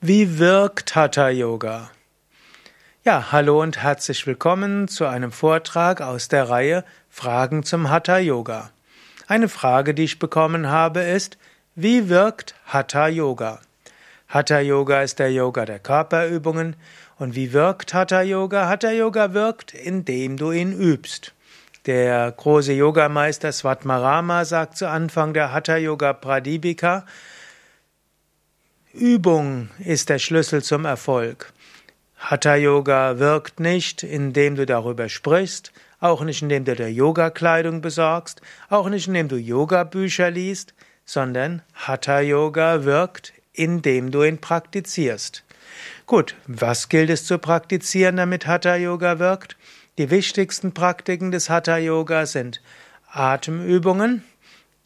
Wie wirkt Hatha Yoga? Ja, hallo und herzlich willkommen zu einem Vortrag aus der Reihe Fragen zum Hatha Yoga. Eine Frage, die ich bekommen habe, ist, wie wirkt Hatha Yoga? Hatha Yoga ist der Yoga der Körperübungen. Und wie wirkt Hatha Yoga? Hatha Yoga wirkt, indem du ihn übst. Der große Yogameister Svatmarama sagt zu Anfang der Hatha Yoga Pradipika, Übung ist der Schlüssel zum Erfolg. Hatha Yoga wirkt nicht, indem du darüber sprichst, auch nicht indem du dir Yoga-Kleidung besorgst, auch nicht indem du Yoga-Bücher liest, sondern Hatha Yoga wirkt, indem du ihn praktizierst. Gut, was gilt es zu praktizieren, damit Hatha Yoga wirkt? Die wichtigsten Praktiken des Hatha Yoga sind Atemübungen,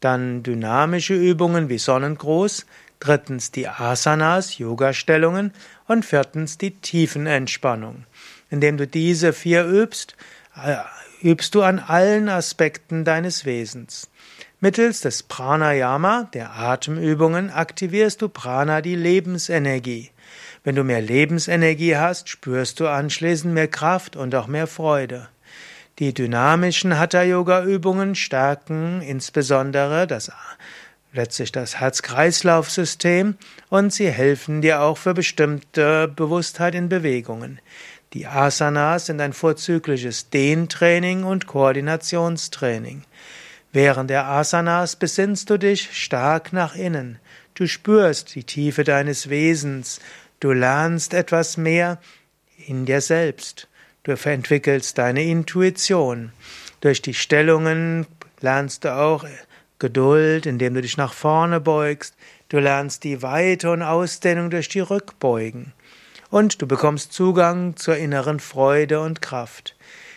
dann dynamische Übungen wie Sonnengruß, drittens die Asanas, Yoga-Stellungen und viertens die Tiefenentspannung. Indem du diese vier übst, äh, übst du an allen Aspekten deines Wesens. Mittels des Pranayama, der Atemübungen, aktivierst du Prana, die Lebensenergie. Wenn du mehr Lebensenergie hast, spürst du anschließend mehr Kraft und auch mehr Freude. Die dynamischen Hatha-Yoga-Übungen stärken insbesondere das letztlich das Herz-Kreislauf-System und sie helfen dir auch für bestimmte Bewusstheit in Bewegungen. Die Asanas sind ein vorzügliches Dehntraining und Koordinationstraining. Während der Asanas besinnst du dich stark nach innen. Du spürst die Tiefe deines Wesens. Du lernst etwas mehr in dir selbst. Du entwickelst deine Intuition. Durch die Stellungen lernst du auch Geduld, indem du dich nach vorne beugst. Du lernst die Weite und Ausdehnung durch die Rückbeugen. Und du bekommst Zugang zur inneren Freude und Kraft.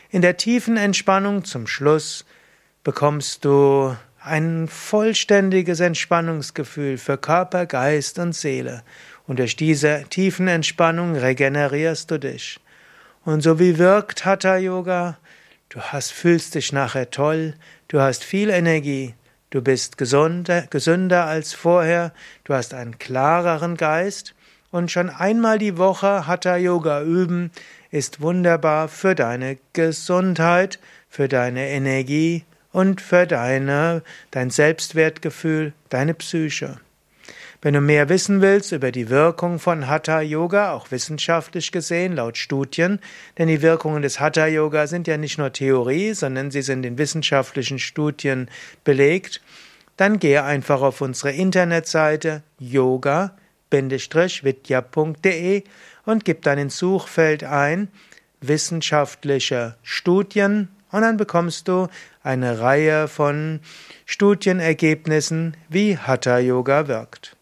In der tiefen Entspannung zum Schluss bekommst du ein vollständiges Entspannungsgefühl für Körper, Geist und Seele. Und durch diese tiefen Entspannung regenerierst du dich. Und so wie wirkt Hatha Yoga? Du hast, fühlst dich nachher toll, du hast viel Energie, Du bist gesunder, gesünder als vorher, du hast einen klareren Geist und schon einmal die Woche Hatha Yoga üben ist wunderbar für deine Gesundheit, für deine Energie und für deine, dein Selbstwertgefühl, deine Psyche. Wenn du mehr wissen willst über die Wirkung von Hatha Yoga, auch wissenschaftlich gesehen, laut Studien, denn die Wirkungen des Hatha Yoga sind ja nicht nur Theorie, sondern sie sind in wissenschaftlichen Studien belegt, dann gehe einfach auf unsere Internetseite yoga-vidya.de und gib dann ins Suchfeld ein wissenschaftliche Studien und dann bekommst du eine Reihe von Studienergebnissen, wie Hatha Yoga wirkt.